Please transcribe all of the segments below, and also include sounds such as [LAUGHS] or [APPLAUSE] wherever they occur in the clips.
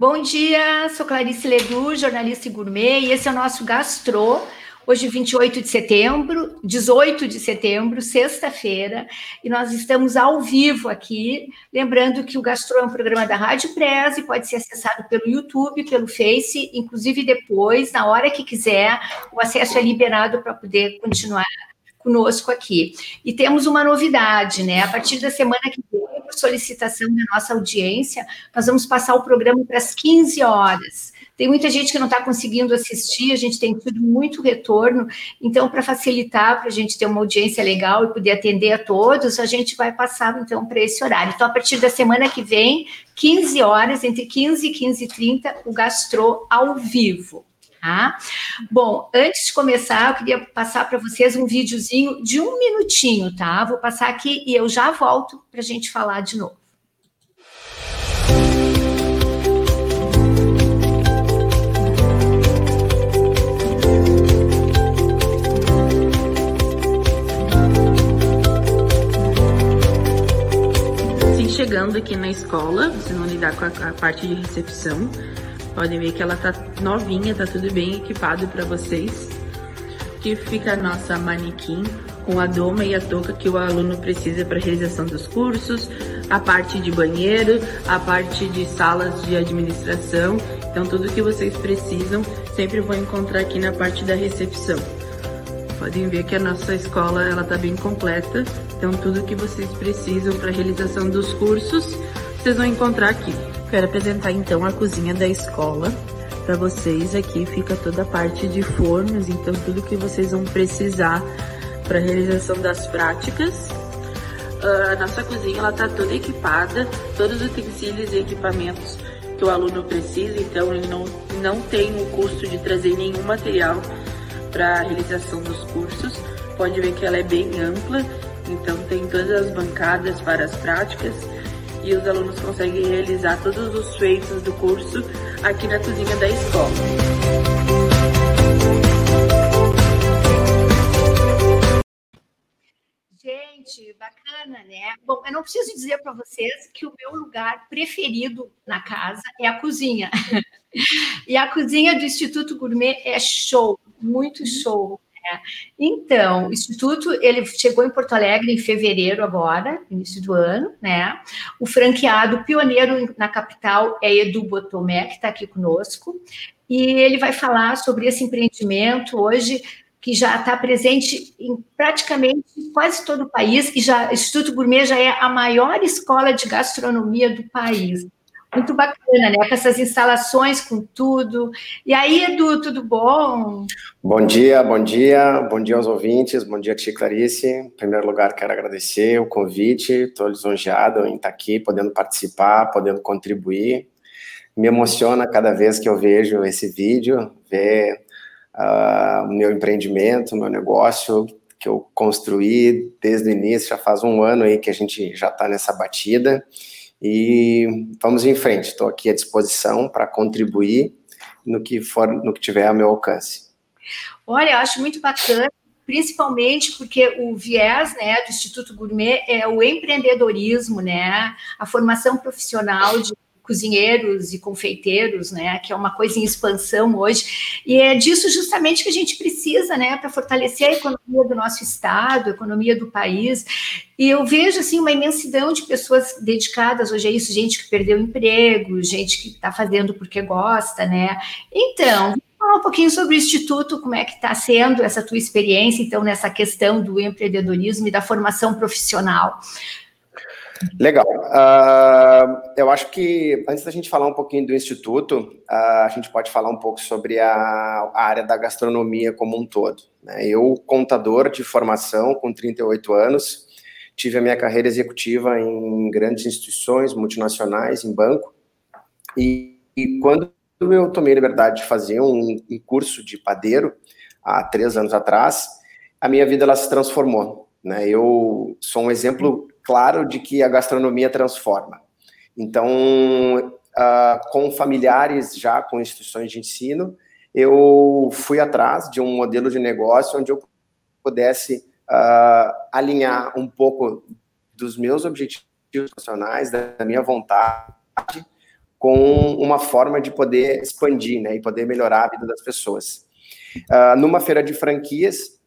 Bom dia, sou Clarice Ledu, jornalista e gourmet, e esse é o nosso Gastro. Hoje, 28 de setembro, 18 de setembro, sexta-feira, e nós estamos ao vivo aqui. Lembrando que o Gastro é um programa da Rádio Press e pode ser acessado pelo YouTube, pelo Face, inclusive depois, na hora que quiser, o acesso é liberado para poder continuar conosco aqui. E temos uma novidade, né? A partir da semana que vem, por solicitação da nossa audiência, nós vamos passar o programa para as 15 horas. Tem muita gente que não está conseguindo assistir, a gente tem tido muito retorno, então, para facilitar, para a gente ter uma audiência legal e poder atender a todos, a gente vai passar, então, para esse horário. Então, a partir da semana que vem, 15 horas, entre 15 e 15 e 30, o Gastro ao vivo. Tá? Bom, antes de começar, eu queria passar para vocês um videozinho de um minutinho, tá? Vou passar aqui e eu já volto para a gente falar de novo. chegando aqui na escola, você não lidar com a, a parte de recepção, Podem ver que ela tá novinha, tá tudo bem equipado para vocês. Aqui fica a nossa manequim com a doma e a touca que o aluno precisa para realização dos cursos, a parte de banheiro, a parte de salas de administração. Então tudo que vocês precisam sempre vão encontrar aqui na parte da recepção. Podem ver que a nossa escola ela tá bem completa, então tudo que vocês precisam para realização dos cursos, vocês vão encontrar aqui. Quero apresentar então a cozinha da escola para vocês. Aqui fica toda a parte de fornos, então tudo que vocês vão precisar para a realização das práticas. Uh, a nossa cozinha ela está toda equipada, todos os utensílios e equipamentos que o aluno precisa, então ele não, não tem o custo de trazer nenhum material para a realização dos cursos. Pode ver que ela é bem ampla, então tem todas as bancadas para as práticas e os alunos conseguem realizar todos os feitos do curso aqui na cozinha da escola. Gente, bacana, né? Bom, eu não preciso dizer para vocês que o meu lugar preferido na casa é a cozinha. [LAUGHS] e a cozinha do Instituto Gourmet é show, muito show. É. Então, o Instituto, ele chegou em Porto Alegre em fevereiro agora, início do ano, né? O franqueado pioneiro na capital é Edu Botomé, que está aqui conosco, e ele vai falar sobre esse empreendimento hoje, que já está presente em praticamente quase todo o país, e já, o Instituto Gourmet já é a maior escola de gastronomia do país. Muito bacana, né? Com essas instalações, com tudo. E aí, Edu, tudo bom? Bom dia, bom dia, bom dia aos ouvintes, bom dia, Tia Clarice. Em primeiro lugar, quero agradecer o convite, estou lisonjeado em estar aqui, podendo participar, podendo contribuir. Me emociona cada vez que eu vejo esse vídeo, ver uh, o meu empreendimento, o meu negócio que eu construí desde o início, já faz um ano aí que a gente já está nessa batida. E vamos em frente. Estou aqui à disposição para contribuir no que for, no que tiver ao meu alcance. Olha, eu acho muito bacana, principalmente porque o viés, né, do Instituto Gourmet é o empreendedorismo, né, a formação profissional de cozinheiros e confeiteiros, né, que é uma coisa em expansão hoje, e é disso justamente que a gente precisa, né, para fortalecer a economia do nosso estado, a economia do país. E eu vejo assim uma imensidão de pessoas dedicadas hoje a isso, gente que perdeu emprego, gente que está fazendo porque gosta, né? Então, falar um pouquinho sobre o Instituto, como é que está sendo essa tua experiência, então, nessa questão do empreendedorismo e da formação profissional. Legal. Uh, eu acho que antes da gente falar um pouquinho do Instituto, uh, a gente pode falar um pouco sobre a, a área da gastronomia como um todo. Né? Eu, contador de formação, com 38 anos, tive a minha carreira executiva em grandes instituições multinacionais, em banco, e, e quando eu tomei a liberdade de fazer um, um curso de padeiro, há três anos atrás, a minha vida ela se transformou. Né? Eu sou um exemplo claro de que a gastronomia transforma. Então, uh, com familiares já com instituições de ensino, eu fui atrás de um modelo de negócio onde eu pudesse uh, alinhar um pouco dos meus objetivos profissionais, da minha vontade, com uma forma de poder expandir, né, e poder melhorar a vida das pessoas. Uh, numa feira de franquias,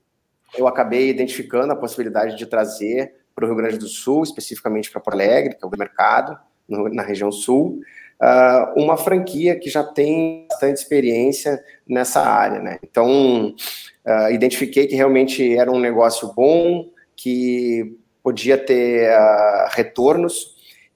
eu acabei identificando a possibilidade de trazer para o Rio Grande do Sul, especificamente para Porto Alegre, que é o mercado, no, na região sul, uh, uma franquia que já tem bastante experiência nessa área. Né? Então, uh, identifiquei que realmente era um negócio bom, que podia ter uh, retornos,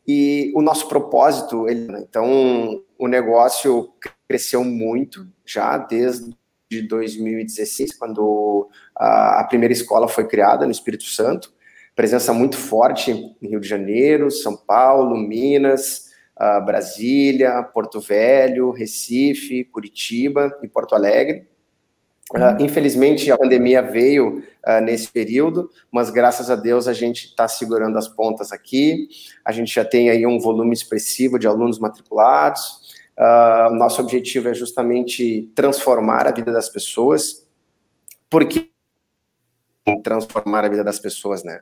e o nosso propósito, ele, né? então, o negócio cresceu muito já desde de 2016, quando a, a primeira escola foi criada no Espírito Santo, presença muito forte em Rio de Janeiro, São Paulo, Minas, uh, Brasília, Porto Velho, Recife, Curitiba e Porto Alegre. Uh, infelizmente, a pandemia veio uh, nesse período, mas graças a Deus a gente está segurando as pontas aqui. A gente já tem aí um volume expressivo de alunos matriculados. Uh, nosso objetivo é justamente transformar a vida das pessoas, porque transformar a vida das pessoas, né?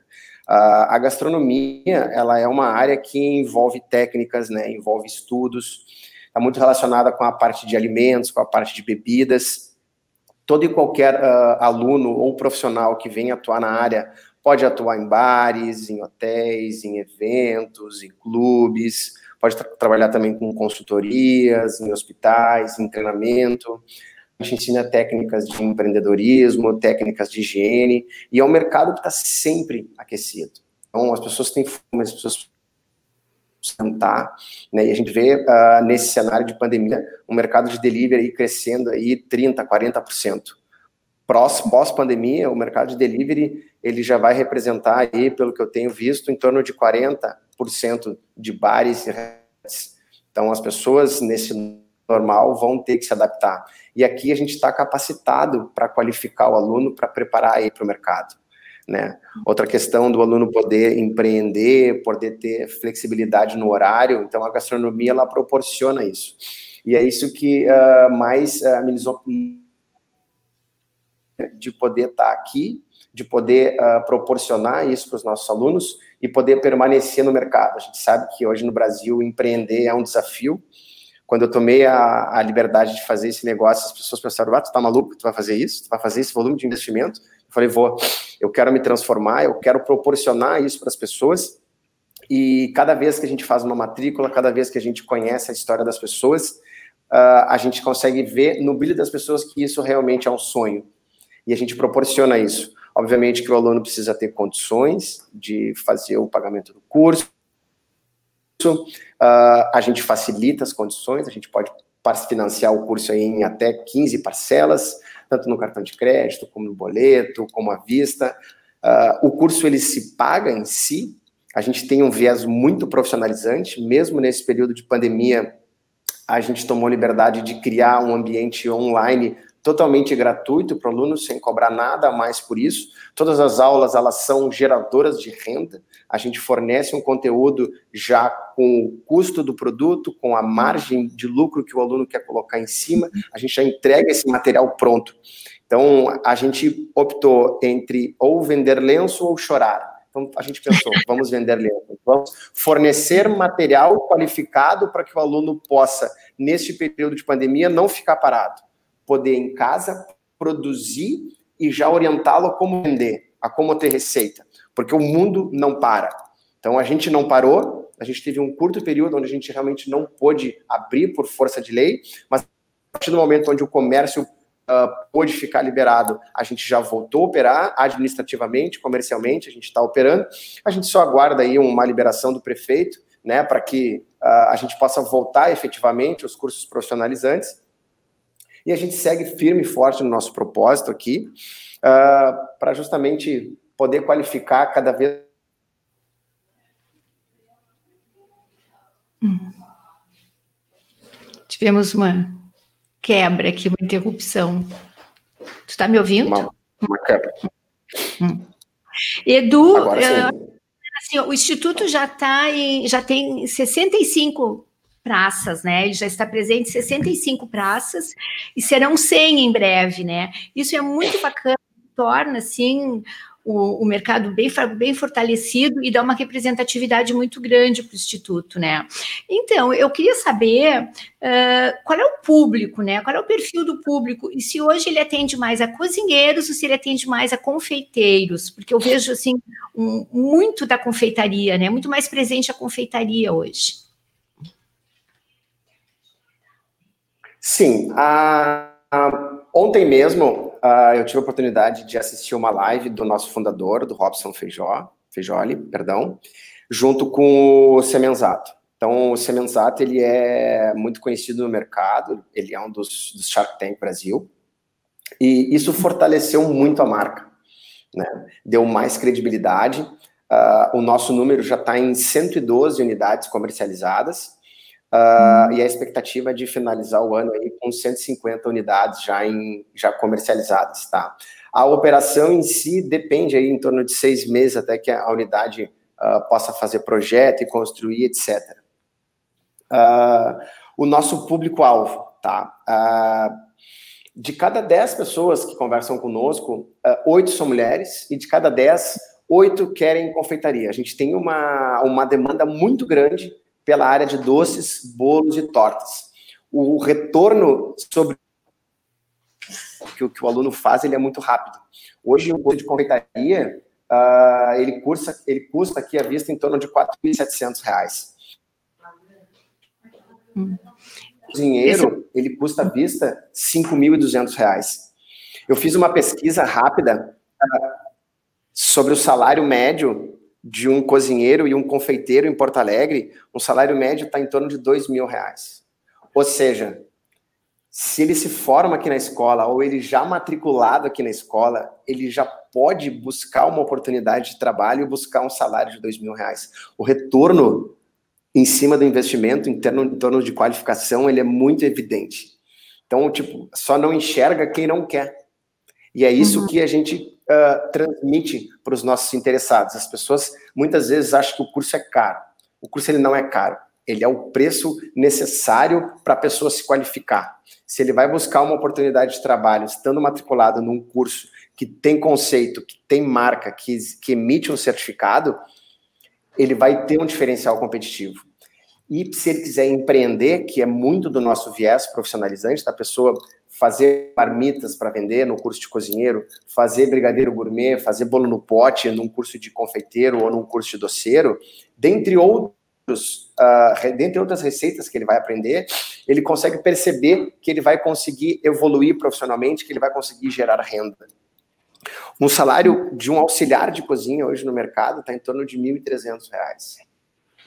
Uh, a gastronomia, ela é uma área que envolve técnicas, né? Envolve estudos, está muito relacionada com a parte de alimentos, com a parte de bebidas. Todo e qualquer uh, aluno ou profissional que venha atuar na área pode atuar em bares, em hotéis, em eventos, em clubes, pode tra trabalhar também com consultorias, em hospitais, em treinamento. Gente ensina técnicas de empreendedorismo, técnicas de higiene, e é um mercado que está sempre aquecido. Então, as pessoas têm fome, as pessoas sentar, né, e a gente vê uh, nesse cenário de pandemia um mercado de delivery crescendo aí 30%, 40%. Pós-pandemia, o mercado de delivery ele já vai representar aí, pelo que eu tenho visto, em torno de 40 de bares e restaurantes. Então, as pessoas nesse normal vão ter que se adaptar. E aqui a gente está capacitado para qualificar o aluno, para preparar aí para o mercado. Né? Outra questão do aluno poder empreender, poder ter flexibilidade no horário, então a gastronomia ela proporciona isso. E é isso que uh, mais uh, amenizou de poder estar tá aqui, de poder uh, proporcionar isso para os nossos alunos e poder permanecer no mercado. A gente sabe que hoje no Brasil empreender é um desafio. Quando eu tomei a, a liberdade de fazer esse negócio, as pessoas pensaram: ah, tu tá maluco? Tu vai fazer isso? Tu vai fazer esse volume de investimento? Eu falei: vou. Eu quero me transformar, eu quero proporcionar isso para as pessoas. E cada vez que a gente faz uma matrícula, cada vez que a gente conhece a história das pessoas, uh, a gente consegue ver no brilho das pessoas que isso realmente é um sonho. E a gente proporciona isso. Obviamente que o aluno precisa ter condições de fazer o pagamento do curso. Uh, a gente facilita as condições, a gente pode financiar o curso em até 15 parcelas, tanto no cartão de crédito, como no boleto, como à vista. Uh, o curso ele se paga em si, a gente tem um viés muito profissionalizante, mesmo nesse período de pandemia, a gente tomou liberdade de criar um ambiente online totalmente gratuito para o aluno, sem cobrar nada a mais por isso. Todas as aulas, elas são geradoras de renda. A gente fornece um conteúdo já com o custo do produto, com a margem de lucro que o aluno quer colocar em cima. A gente já entrega esse material pronto. Então, a gente optou entre ou vender lenço ou chorar. Então, a gente pensou, [LAUGHS] vamos vender lenço, vamos fornecer material qualificado para que o aluno possa, neste período de pandemia, não ficar parado poder em casa produzir e já orientá-lo a como vender, a como ter receita, porque o mundo não para. Então a gente não parou, a gente teve um curto período onde a gente realmente não pôde abrir por força de lei, mas a partir do momento onde o comércio uh, pôde ficar liberado, a gente já voltou a operar administrativamente, comercialmente, a gente está operando. A gente só aguarda aí uma liberação do prefeito, né, para que uh, a gente possa voltar efetivamente os cursos profissionalizantes e a gente segue firme e forte no nosso propósito aqui, uh, ah, para justamente poder qualificar cada vez. Hum. Tivemos uma quebra aqui, uma interrupção. Tu está me ouvindo? Uma, uma quebra. Hum. Edu, uh, assim, o Instituto já tá em, já tem 65 praças, né? Ele já está presente em 65 praças e serão 100 em breve, né? Isso é muito bacana, torna assim o, o mercado bem, bem fortalecido e dá uma representatividade muito grande para o Instituto, né? Então, eu queria saber uh, qual é o público, né? Qual é o perfil do público e se hoje ele atende mais a cozinheiros ou se ele atende mais a confeiteiros, porque eu vejo, assim, um, muito da confeitaria, né? Muito mais presente a confeitaria hoje. Sim, a, a, ontem mesmo a, eu tive a oportunidade de assistir uma live do nosso fundador, do Robson Feijó, Feijoli, perdão, junto com o Semenzato. Então, o Semenzato, ele é muito conhecido no mercado, ele é um dos, dos Shark Tank Brasil, e isso fortaleceu muito a marca, né? deu mais credibilidade, uh, o nosso número já está em 112 unidades comercializadas, Uh, e a expectativa é de finalizar o ano aí com 150 unidades já, em, já comercializadas, tá? A operação em si depende aí em torno de seis meses até que a unidade uh, possa fazer projeto e construir, etc. Uh, ah, o nosso público-alvo, tá? de cada 10 pessoas que conversam conosco, oito são mulheres e de cada 10, oito querem confeitaria. A gente tem uma, uma demanda muito grande pela área de doces, bolos e tortas. O retorno sobre o que, o que o aluno faz ele é muito rápido. Hoje, o curso de confeitaria, uh, ele, cursa, ele custa aqui à vista em torno de R$ 4.700. Hum. O cozinheiro, ele custa à vista R$ 5.200. Eu fiz uma pesquisa rápida uh, sobre o salário médio de um cozinheiro e um confeiteiro em Porto Alegre, um salário médio está em torno de dois mil reais. Ou seja, se ele se forma aqui na escola ou ele já matriculado aqui na escola, ele já pode buscar uma oportunidade de trabalho e buscar um salário de dois mil reais. O retorno em cima do investimento, em, termo, em torno de qualificação, ele é muito evidente. Então, tipo, só não enxerga quem não quer. E é isso uhum. que a gente uh, transmite para os nossos interessados. As pessoas muitas vezes acham que o curso é caro. O curso ele não é caro. Ele é o preço necessário para a pessoa se qualificar. Se ele vai buscar uma oportunidade de trabalho estando matriculado num curso que tem conceito, que tem marca, que, que emite um certificado, ele vai ter um diferencial competitivo. E se ele quiser empreender, que é muito do nosso viés profissionalizante, da pessoa fazer marmitas para vender no curso de cozinheiro, fazer brigadeiro gourmet, fazer bolo no pote num curso de confeiteiro ou num curso de doceiro, dentre outros, uh, dentre outras receitas que ele vai aprender, ele consegue perceber que ele vai conseguir evoluir profissionalmente, que ele vai conseguir gerar renda. Um salário de um auxiliar de cozinha hoje no mercado está em torno de R$ 1.300.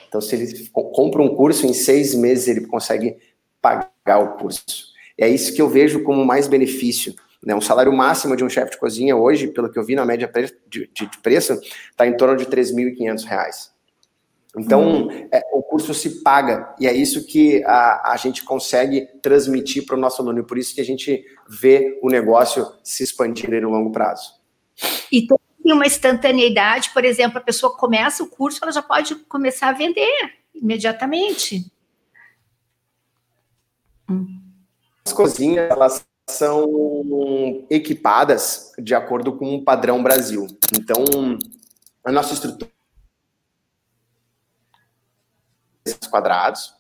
Então, se ele compra um curso, em seis meses ele consegue pagar o curso. É isso que eu vejo como mais benefício. Né? Um salário máximo de um chefe de cozinha hoje, pelo que eu vi na média de, de, preço, está em torno de R$ 3.500. Então, hum. é, o curso se paga, e é isso que a, a gente consegue transmitir para o nosso aluno, e por isso que a gente vê o negócio se expandir no longo prazo. E tem uma instantaneidade, por exemplo, a pessoa começa o curso, ela já pode começar a vender imediatamente. Hum. As cozinhas, elas são equipadas de acordo com o padrão Brasil. Então, a nossa estrutura quadrados.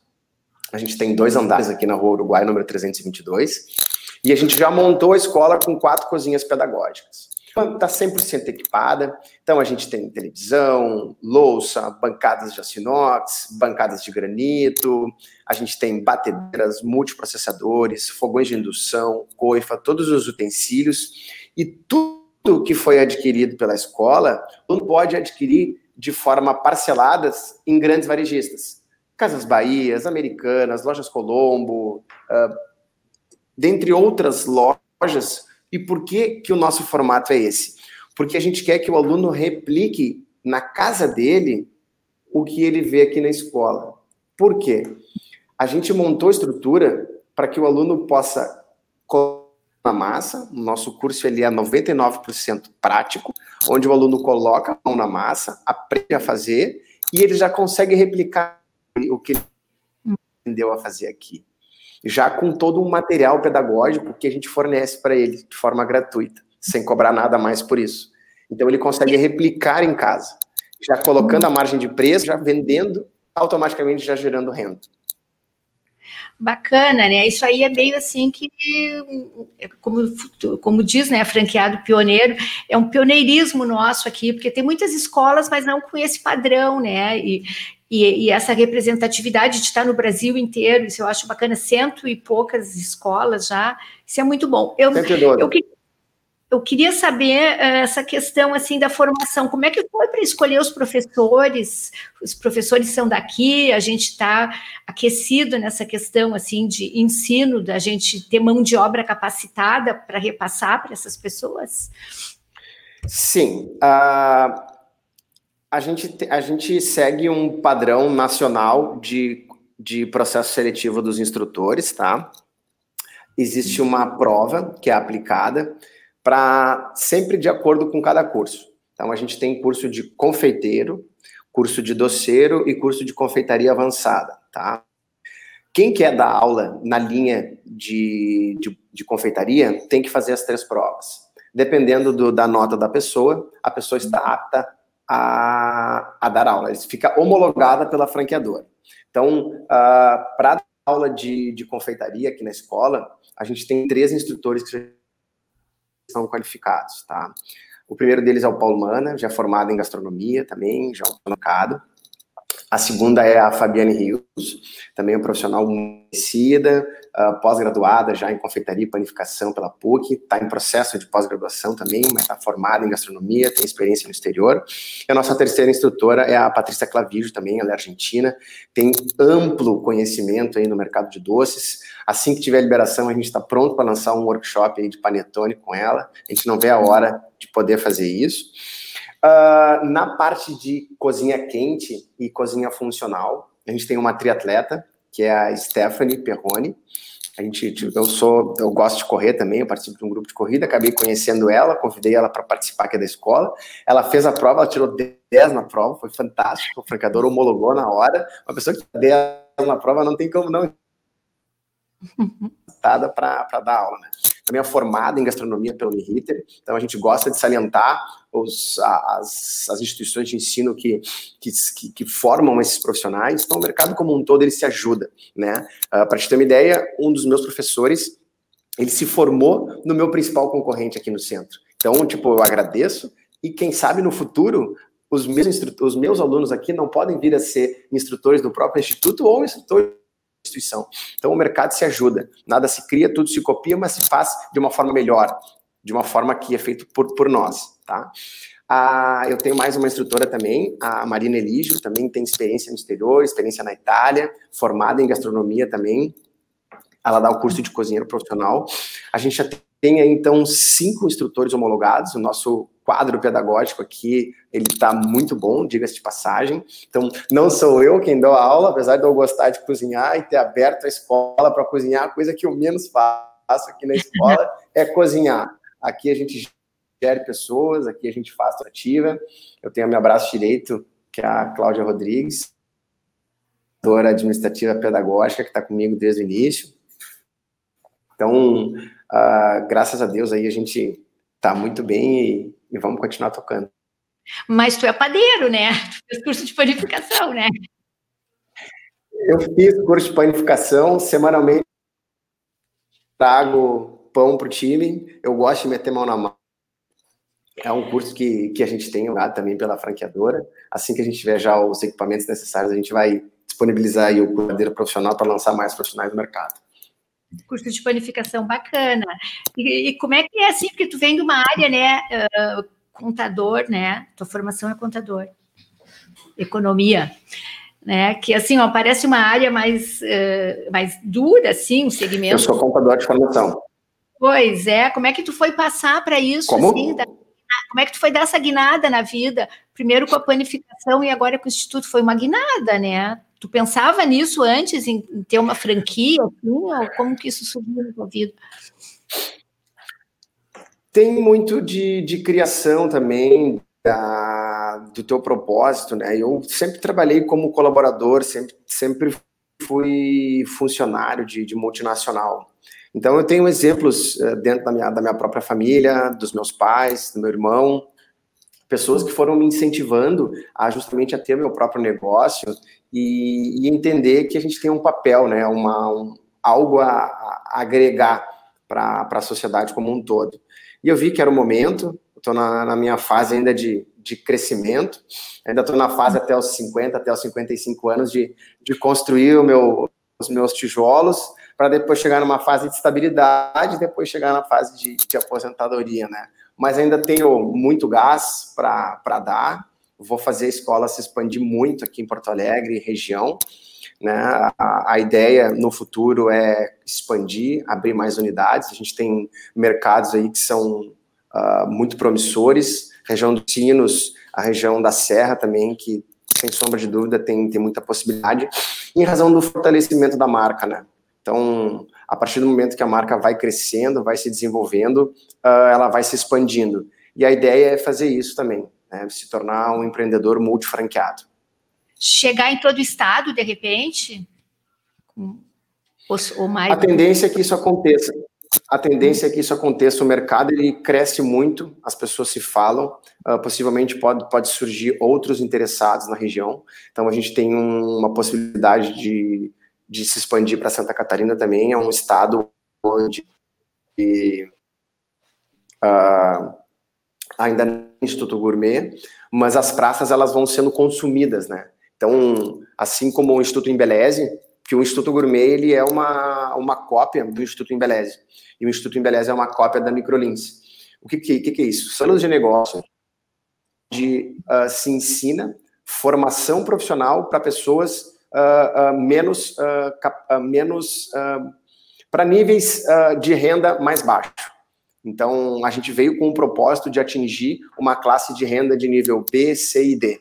A gente tem dois andares aqui na Rua Uruguai, número 322. E a gente já montou a escola com quatro cozinhas pedagógicas está 100% equipada. Então, a gente tem televisão, louça, bancadas de açinox, bancadas de granito, a gente tem batedeiras, multiprocessadores, fogões de indução, coifa, todos os utensílios e tudo que foi adquirido pela escola, não pode adquirir de forma parcelada em grandes varejistas. Casas Bahias, Americanas, Lojas Colombo, uh, dentre outras lojas e por que, que o nosso formato é esse? Porque a gente quer que o aluno replique na casa dele o que ele vê aqui na escola. Por quê? A gente montou a estrutura para que o aluno possa na massa, o nosso curso ele é 99% prático, onde o aluno coloca a mão na massa, aprende a fazer e ele já consegue replicar o que ele aprendeu a fazer aqui já com todo um material pedagógico que a gente fornece para ele de forma gratuita, sem cobrar nada mais por isso. Então ele consegue replicar em casa, já colocando a margem de preço, já vendendo, automaticamente já gerando renda. Bacana, né? Isso aí é meio assim que, como, como diz, né, franqueado pioneiro, é um pioneirismo nosso aqui, porque tem muitas escolas, mas não com esse padrão, né? E, e, e, essa representatividade de estar no Brasil inteiro, isso eu acho bacana, cento e poucas escolas já, isso é muito bom. Eu, eu, eu queria saber uh, essa questão assim da formação, como é que foi para escolher os professores? Os professores são daqui, a gente está aquecido nessa questão assim de ensino, da gente ter mão de obra capacitada para repassar para essas pessoas? Sim. Uh a gente, a gente segue um padrão nacional de, de processo seletivo dos instrutores, tá? Existe uma prova que é aplicada para sempre de acordo com cada curso. Então, a gente tem curso de confeiteiro, curso de doceiro e curso de confeitaria avançada, tá? Quem quer dar aula na linha de, de, de confeitaria tem que fazer as três provas. Dependendo do, da nota da pessoa, a pessoa está apta a, a dar aula. Ele fica homologada pela franqueadora. Então, uh, para dar aula de, de confeitaria aqui na escola, a gente tem três instrutores que são qualificados, tá? O primeiro deles é o Paulo Mana, já formado em gastronomia também, já colocado. A segunda é a Fabiane Rios, também um profissional conhecida, uh, pós-graduada já em confeitaria e panificação pela PUC, está em processo de pós-graduação também, mas está formada em gastronomia, tem experiência no exterior. E a nossa terceira instrutora é a Patrícia Clavijo, também, ela é argentina, tem amplo conhecimento aí no mercado de doces. Assim que tiver liberação, a gente está pronto para lançar um workshop aí de panetone com ela. A gente não vê a hora de poder fazer isso. Uh, na parte de cozinha quente e cozinha funcional, a gente tem uma triatleta, que é a Stephanie Perrone. A gente, eu sou, eu gosto de correr também, eu participo de um grupo de corrida, acabei conhecendo ela, convidei ela para participar aqui da escola. Ela fez a prova, ela tirou 10 na prova, foi fantástico, o franqueador homologou na hora. Uma pessoa que 10 na prova não tem como não [LAUGHS] para dar aula, né? Também é formada em gastronomia pelo Uniriter, então a gente gosta de salientar os, as, as instituições de ensino que, que, que, formam esses profissionais, então o mercado como um todo ele se ajuda, né? Uh, ah, para te ter uma ideia, um dos meus professores, ele se formou no meu principal concorrente aqui no centro. Então, tipo, eu agradeço e quem sabe no futuro os meus, os meus alunos aqui não podem vir a ser instrutores do próprio instituto ou instrutores instituição. Então o mercado se ajuda, nada se cria, tudo se copia, mas se faz de uma forma melhor, de uma forma que é feito por, por nós, tá? Ah, eu tenho mais uma instrutora também, a Marina Eligio, também tem experiência no exterior, experiência na Itália, formada em gastronomia também. Ela dá o curso de cozinheiro profissional. A gente já tem aí, então, cinco instrutores homologados. O nosso quadro pedagógico aqui, ele está muito bom, diga-se de passagem. Então, não sou eu quem dou a aula, apesar de eu gostar de cozinhar e ter aberto a escola para cozinhar, a coisa que eu menos faço aqui na [LAUGHS] escola é cozinhar. Aqui a gente gere pessoas, aqui a gente faz ativa. Eu tenho a meu braço direito, que é a Cláudia Rodrigues, doutora administrativa pedagógica, que está comigo desde o início. Então, uh, graças a Deus aí a gente está muito bem e, e vamos continuar tocando. Mas tu é padeiro, né? Tu fez curso de panificação, né? Eu fiz curso de panificação, semanalmente trago pão para o time, eu gosto de meter mão na mão. É um curso que, que a gente tem lá também pela franqueadora. Assim que a gente tiver já os equipamentos necessários, a gente vai disponibilizar aí o padeiro profissional para lançar mais profissionais no mercado curso de panificação bacana. E, e, como é que é assim? Porque tu vem de uma área, né, uh, contador, né? Tua formação é contador, economia, né? Que assim, ó, parece uma área mais, uh, mais dura, assim, um segmento. Eu sou contador de formação. Pois é. Como é que tu foi passar para isso? Como? Assim, da, como é que tu foi dar essa guinada na vida? Primeiro com a panificação e agora com o instituto. Foi uma guinada, né? Tu pensava nisso antes, em, ter uma franquia, assim, ou como que isso subiu na tua vida? Tem muito de, de criação também, da, do teu propósito, né? Eu sempre trabalhei como colaborador, sempre, sempre fui funcionário de, de multinacional. Então, eu tenho exemplos uh, dentro da minha, da minha própria família, dos meus pais, do meu irmão, pessoas que foram me incentivando a justamente a ter meu próprio negócio e, e entender que a gente tem um papel, né, uma, um, algo a, a agregar para a sociedade como um todo. E eu vi que era o momento, estou na, na, minha fase ainda de, de crescimento, ainda estou na fase até os 50, até os 55 anos de, de construir meu, os meus tijolos, para depois chegar numa fase de estabilidade depois chegar na fase de, de aposentadoria, né? Mas ainda tenho muito gás para dar, vou fazer a escola se expandir muito aqui em Porto Alegre, região, né? A, a, ideia no futuro é expandir, abrir mais unidades. A gente tem mercados aí que são uh, muito promissores. Região dos Sinos, a região da Serra também, que sem sombra de dúvida tem, tem muita possibilidade, em razão do fortalecimento da marca, né? Então, a partir do momento que a marca vai crescendo, vai se desenvolvendo, uh, ela vai se expandindo. E a ideia é fazer isso também, né? se tornar um empreendedor multifranqueado chegar em todo o estado, de repente? Ou, mais... A tendência é que isso aconteça. A tendência é que isso aconteça. O mercado ele cresce muito, as pessoas se falam. Uh, possivelmente pode, pode surgir outros interessados na região. Então a gente tem um, uma possibilidade de, de se expandir para Santa Catarina também. É um estado onde uh, ainda não tem Instituto Gourmet, mas as praças elas vão sendo consumidas, né? Então, assim como o Instituto Embeleze, que o Instituto Gourmet ele é uma, uma cópia do Instituto Embeleze, e o Instituto Embeleze é uma cópia da Microlins. O que, que, que é isso? Salas de negócio de uh, se ensina formação profissional para pessoas uh, uh, menos, menos para níveis de renda mais baixo. Então, a gente veio com o propósito de atingir uma classe de renda de nível B, C e D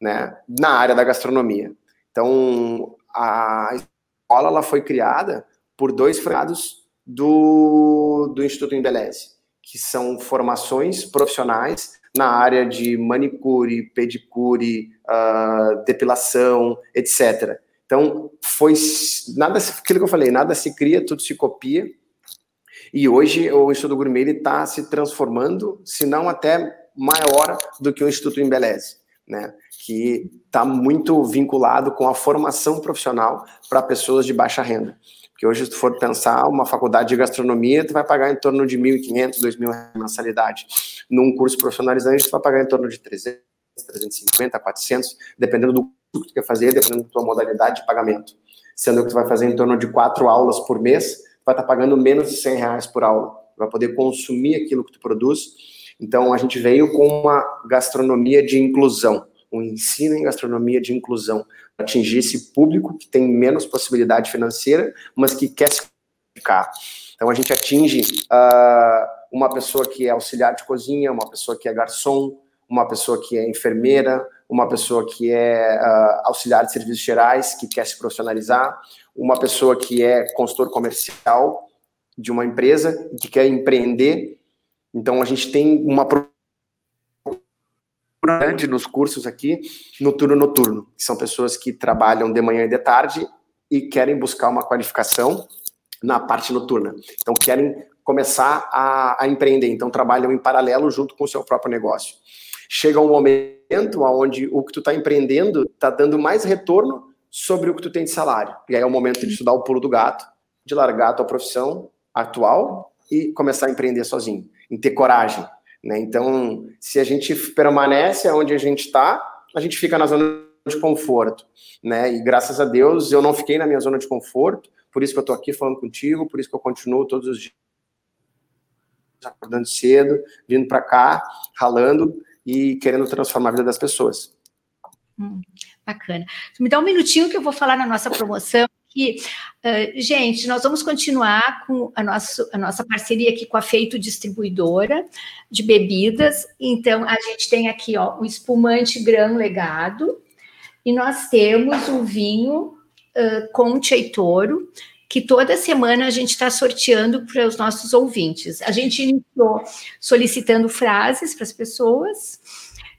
né, na área da gastronomia. Então, a escola ela foi criada por dois freados do, do Instituto Embeleze, que são formações profissionais na área de manicure, pedicure, uh, depilação, etc. Então, foi nada, aquilo que eu falei, nada se cria, tudo se copia. E hoje o Instituto Gourmet está se transformando, se não até maior do que o Instituto Embeleze né, que está muito vinculado com a formação profissional para pessoas de baixa renda. Porque hoje, se tu for pensar, uma faculdade de gastronomia, tu vai pagar em torno de 1.500, 2.000 mensalidade. Num curso profissionalizante, tu vai pagar em torno de 300, 350, 400, dependendo do que tu quer fazer, dependendo da tua modalidade de pagamento. Sendo que tu vai fazer em torno de quatro aulas por mês, tu vai estar tá pagando menos de 100 reais por aula. Tu vai poder consumir aquilo que tu produz então, a gente veio com uma gastronomia de inclusão, um ensino em gastronomia de inclusão, atingir esse público que tem menos possibilidade financeira, mas que quer se ficar. Então, a gente atinge uh, uma pessoa que é auxiliar de cozinha, uma pessoa que é garçom, uma pessoa que é enfermeira, uma pessoa que é uh, auxiliar de serviços gerais, que quer se profissionalizar, uma pessoa que é consultor comercial de uma empresa, que quer empreender então a gente tem uma grande nos cursos aqui, no turno noturno, são pessoas que trabalham de manhã e de tarde e querem buscar uma qualificação na parte noturna. Então querem começar a, a empreender, então trabalham em paralelo junto com o seu próprio negócio. Chega um momento onde o que tu está empreendendo está dando mais retorno sobre o que tu tem de salário. E aí é o momento de estudar o pulo do gato, de largar a tua profissão atual e começar a empreender sozinho em ter coragem. Né? Então, se a gente permanece onde a gente está, a gente fica na zona de conforto. Né? E graças a Deus eu não fiquei na minha zona de conforto, por isso que eu estou aqui falando contigo, por isso que eu continuo todos os dias acordando cedo, vindo para cá, ralando e querendo transformar a vida das pessoas. Hum, bacana. Me dá um minutinho que eu vou falar na nossa promoção que, uh, gente, nós vamos continuar com a nossa, a nossa parceria aqui com a Feito Distribuidora de Bebidas. Então, a gente tem aqui ó, um espumante Gran Legado e nós temos um vinho uh, Conte e Toro, que toda semana a gente está sorteando para os nossos ouvintes. A gente iniciou solicitando frases para as pessoas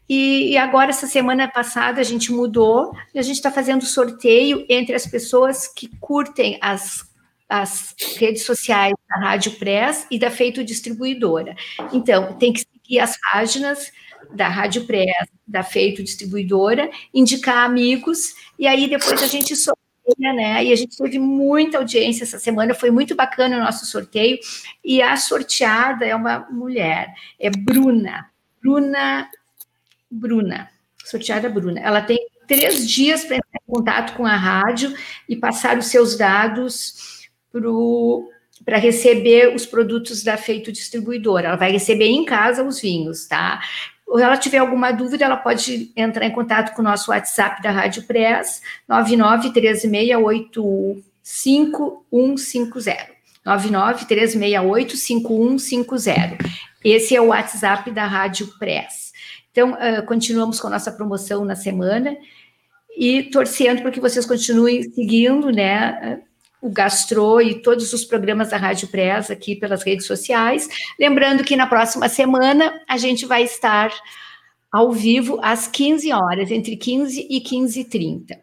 e, e, agora, essa semana passada, a gente mudou e a gente está fazendo sorteio entre as pessoas que curtem as, as redes sociais da Rádio Press e da Feito Distribuidora. Então, tem que seguir as páginas da Rádio Press, da Feito Distribuidora, indicar amigos, e aí depois a gente sorteia, né? E a gente teve muita audiência essa semana, foi muito bacana o nosso sorteio, e a sorteada é uma mulher, é Bruna, Bruna, Bruna, sorteada Bruna. Ela tem três dias para entrar em contato com a rádio e passar os seus dados para receber os produtos da Feito Distribuidora. Ela vai receber em casa os vinhos, tá? Se ela tiver alguma dúvida, ela pode entrar em contato com o nosso WhatsApp da Rádio Press, 993685150. 993685150. Esse é o WhatsApp da Rádio Press. Então, uh, continuamos com nossa promoção na semana e torcendo para que vocês continuem seguindo, né, o Gastro e todos os programas da Rádio Press aqui pelas redes sociais. Lembrando que na próxima semana a gente vai estar ao vivo às 15 horas, entre 15 e 15 e 30.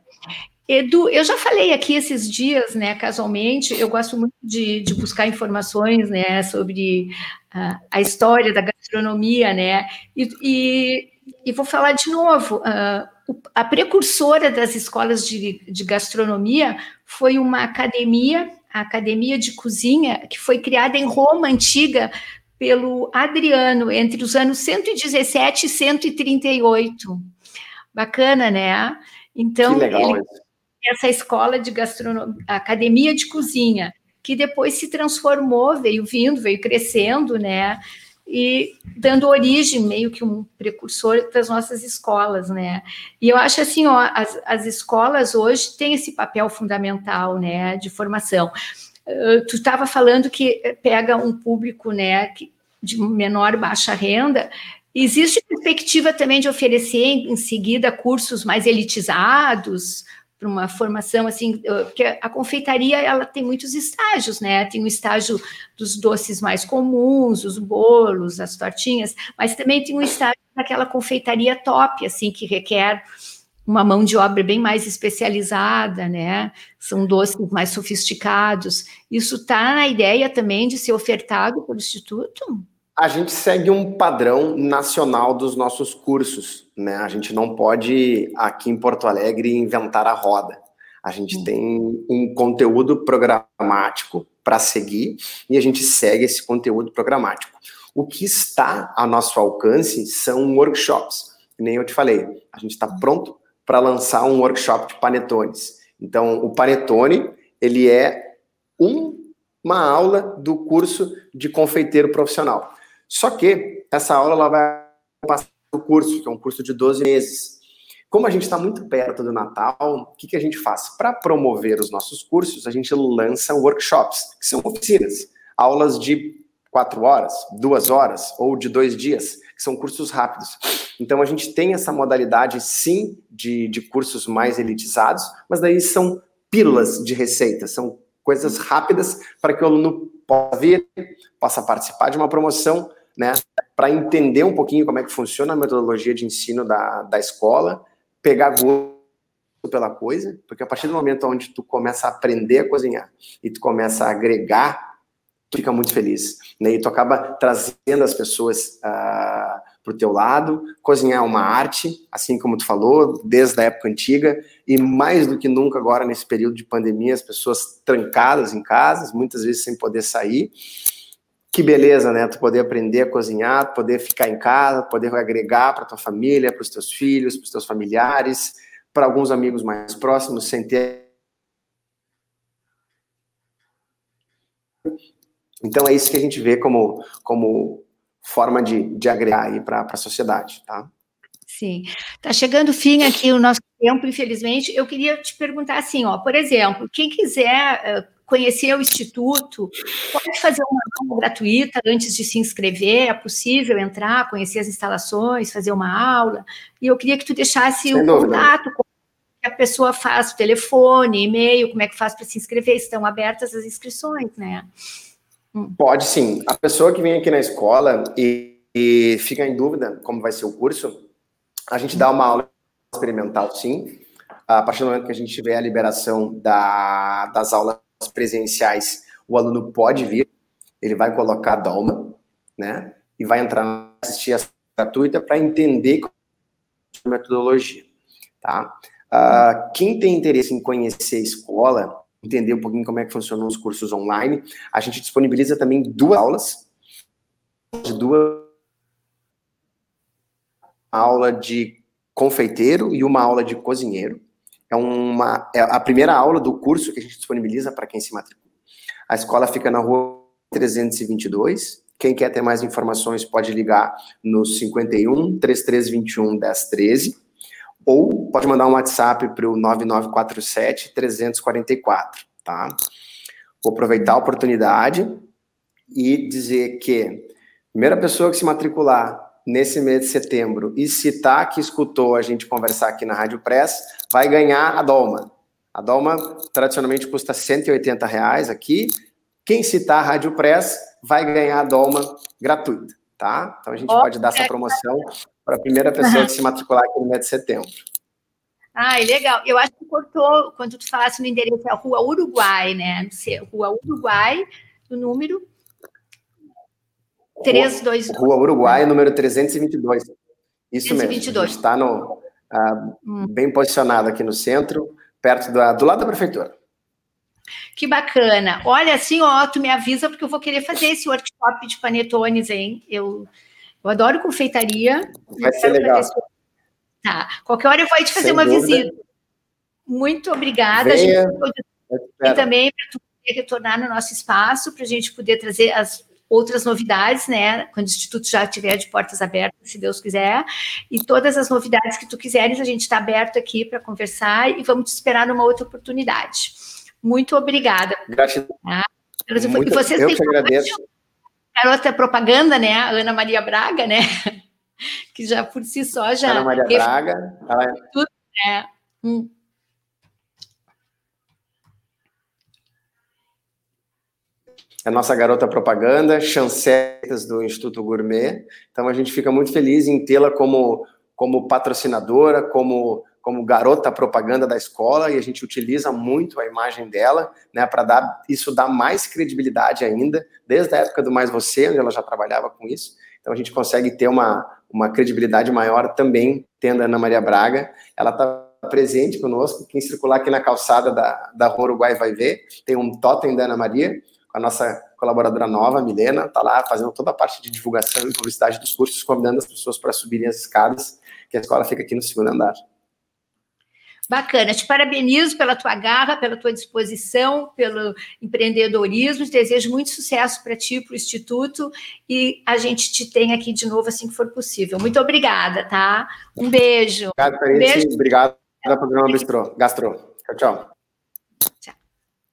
Edu, eu já falei aqui esses dias, né, casualmente, eu gosto muito de, de buscar informações, né, sobre uh, a história da gastronomia, né, e, e, e vou falar de novo, uh, a precursora das escolas de, de gastronomia foi uma academia, a Academia de Cozinha, que foi criada em Roma antiga pelo Adriano entre os anos 117 e 138. Bacana, né? Então, ele, essa escola de gastronomia, Academia de Cozinha, que depois se transformou, veio vindo, veio crescendo, né? e dando origem, meio que um precursor das nossas escolas, né? E eu acho assim, ó, as, as escolas hoje têm esse papel fundamental, né, de formação. Uh, tu estava falando que pega um público, né, de menor baixa renda, existe perspectiva também de oferecer em seguida cursos mais elitizados, para uma formação assim, porque a confeitaria ela tem muitos estágios, né? Tem o estágio dos doces mais comuns, os bolos, as tortinhas, mas também tem um estágio daquela confeitaria top, assim, que requer uma mão de obra bem mais especializada, né? São doces mais sofisticados. Isso está na ideia também de ser ofertado pelo Instituto? A gente segue um padrão nacional dos nossos cursos, né? A gente não pode, aqui em Porto Alegre, inventar a roda. A gente tem um conteúdo programático para seguir e a gente segue esse conteúdo programático. O que está a nosso alcance são workshops. Nem eu te falei, a gente está pronto para lançar um workshop de panetones. Então, o panetone, ele é um, uma aula do curso de confeiteiro profissional. Só que essa aula ela vai passar o curso, que é um curso de 12 meses. Como a gente está muito perto do Natal, o que, que a gente faz? Para promover os nossos cursos, a gente lança workshops, que são oficinas, aulas de quatro horas, duas horas ou de dois dias, que são cursos rápidos. Então a gente tem essa modalidade, sim, de, de cursos mais elitizados, mas daí são pílulas de receita, são coisas rápidas para que o aluno possa vir, possa participar de uma promoção né, para entender um pouquinho como é que funciona a metodologia de ensino da, da escola, pegar gosto pela coisa, porque a partir do momento onde tu começa a aprender a cozinhar e tu começa a agregar, tu fica muito feliz, né, e tu acaba trazendo as pessoas uh, para o teu lado, cozinhar é uma arte, assim como tu falou, desde a época antiga, e mais do que nunca agora nesse período de pandemia, as pessoas trancadas em casas, muitas vezes sem poder sair, que beleza, né? Tu poder aprender a cozinhar, poder ficar em casa, poder agregar para tua família, para os teus filhos, para os teus familiares, para alguns amigos mais próximos, sem ter. Então é isso que a gente vê como, como forma de, de agregar aí para a sociedade, tá? Sim. Está chegando fim aqui o nosso tempo, infelizmente. Eu queria te perguntar assim, ó, por exemplo, quem quiser eh, conhecer o Instituto, pode fazer uma aula gratuita antes de se inscrever, é possível entrar, conhecer as instalações, fazer uma aula, e eu queria que tu deixasse o contato, como a pessoa faz, telefone, e-mail, como é que faz para se inscrever, estão abertas as inscrições, né? Hum. Pode sim. A pessoa que vem aqui na escola e, e fica em dúvida como vai ser o curso, a gente dá uma aula experimental, sim. A partir do momento que a gente tiver a liberação da, das aulas presenciais, o aluno pode vir, ele vai colocar a Dalma, né? E vai entrar assistir as gratuita para entender a metodologia, tá? Uh, quem tem interesse em conhecer a escola, entender um pouquinho como é que funcionam os cursos online, a gente disponibiliza também duas aulas, duas aula de confeiteiro e uma aula de cozinheiro. É uma é a primeira aula do curso que a gente disponibiliza para quem se matricula. A escola fica na rua 322. Quem quer ter mais informações pode ligar no 51 3321 1013 ou pode mandar um WhatsApp para o 9947 344, tá? Vou aproveitar a oportunidade e dizer que a primeira pessoa que se matricular nesse mês de setembro e citar que escutou a gente conversar aqui na Rádio Press, vai ganhar a Dolma. A Dolma tradicionalmente custa 180 reais aqui. Quem citar a Rádio Press vai ganhar a Dolma gratuita, tá? Então a gente oh, pode dar essa promoção para a primeira pessoa que se matricular aqui no mês de setembro. Ah, legal. Eu acho que cortou, quando tu falasse no endereço, é a Rua Uruguai, né? Rua Uruguai, o número 322. Rua Uruguai, número 322. Isso 322. mesmo. Está no, uh, hum. bem posicionado aqui no centro, perto da, do lado da prefeitura. Que bacana. Olha, assim, ó, tu me avisa, porque eu vou querer fazer esse workshop de panetones, hein? Eu, eu adoro confeitaria. Vai ser legal. Tá. Qualquer hora eu vou te fazer Sem uma dúvida. visita. Muito obrigada. Venha, gente... E também para tu poder retornar no nosso espaço, para a gente poder trazer as outras novidades, né? Quando o Instituto já estiver de portas abertas, se Deus quiser, e todas as novidades que tu quiseres, a gente está aberto aqui para conversar e vamos te esperar numa outra oportunidade. Muito obrigada. Gratidão. Tá? Muito, e vocês eu que agradeço. [LAUGHS] Garota propaganda, né? Ana Maria Braga, né? [LAUGHS] Que já por si só já. Ana Maria Braga. É tudo, né? Hum. A nossa garota propaganda, chancelas do Instituto Gourmet. Então a gente fica muito feliz em tê-la como, como patrocinadora, como, como garota propaganda da escola, e a gente utiliza muito a imagem dela, né, para dar isso dá mais credibilidade ainda, desde a época do Mais Você, onde ela já trabalhava com isso. Então a gente consegue ter uma, uma credibilidade maior também tendo a Ana Maria Braga. Ela está presente conosco. Quem circular aqui na calçada da, da Rua Uruguai vai ver. Tem um totem da Ana Maria a nossa colaboradora nova, Milena, está lá fazendo toda a parte de divulgação e publicidade dos cursos, convidando as pessoas para subirem as escadas, que a escola fica aqui no segundo andar. Bacana, te parabenizo pela tua garra, pela tua disposição, pelo empreendedorismo, te desejo muito sucesso para ti, para o Instituto, e a gente te tem aqui de novo assim que for possível. Muito obrigada, tá? Um beijo. Obrigado. Um beijo. Obrigado pelo programa Gastro. Tchau, tchau.